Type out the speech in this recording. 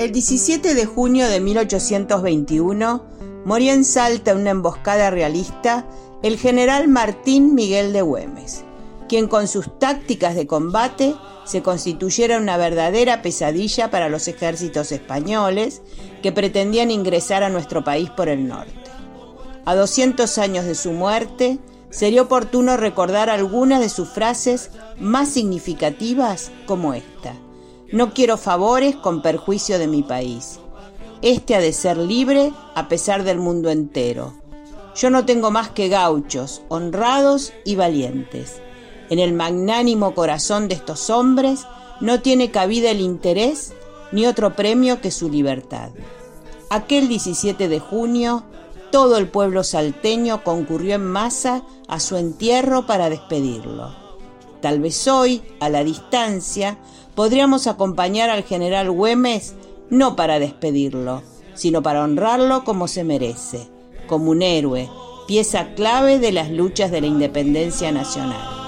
El 17 de junio de 1821 murió en Salta una emboscada realista el general Martín Miguel de Güemes, quien con sus tácticas de combate se constituyera una verdadera pesadilla para los ejércitos españoles que pretendían ingresar a nuestro país por el norte. A 200 años de su muerte, sería oportuno recordar algunas de sus frases más significativas como esta. No quiero favores con perjuicio de mi país. Este ha de ser libre a pesar del mundo entero. Yo no tengo más que gauchos, honrados y valientes. En el magnánimo corazón de estos hombres no tiene cabida el interés ni otro premio que su libertad. Aquel 17 de junio, todo el pueblo salteño concurrió en masa a su entierro para despedirlo. Tal vez hoy, a la distancia, podríamos acompañar al general Güemes no para despedirlo, sino para honrarlo como se merece, como un héroe, pieza clave de las luchas de la independencia nacional.